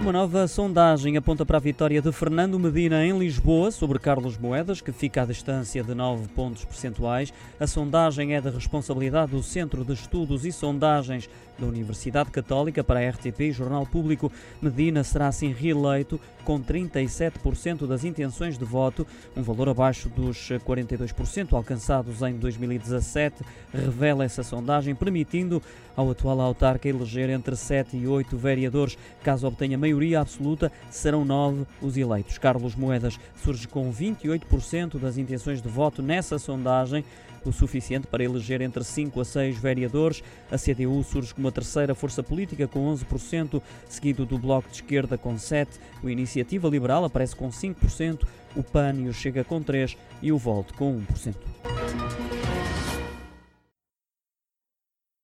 Uma nova sondagem aponta para a vitória de Fernando Medina em Lisboa sobre Carlos Moedas, que fica à distância de 9 pontos percentuais. A sondagem é da responsabilidade do Centro de Estudos e Sondagens da Universidade Católica para a RTP e Jornal Público. Medina será assim reeleito com 37% das intenções de voto, um valor abaixo dos 42% alcançados em 2017, revela essa sondagem, permitindo ao atual autarca eleger entre 7 e 8 vereadores. Caso obtenha maioria absoluta, serão 9 os eleitos. Carlos Moedas surge com 28% das intenções de voto nessa sondagem, o suficiente para eleger entre 5 a 6 vereadores. A CDU surge como a terceira força política com 11%, seguido do Bloco de Esquerda com 7%, o Iniciativa Liberal aparece com 5%, o PAN e o Chega com 3% e o Volte com 1%.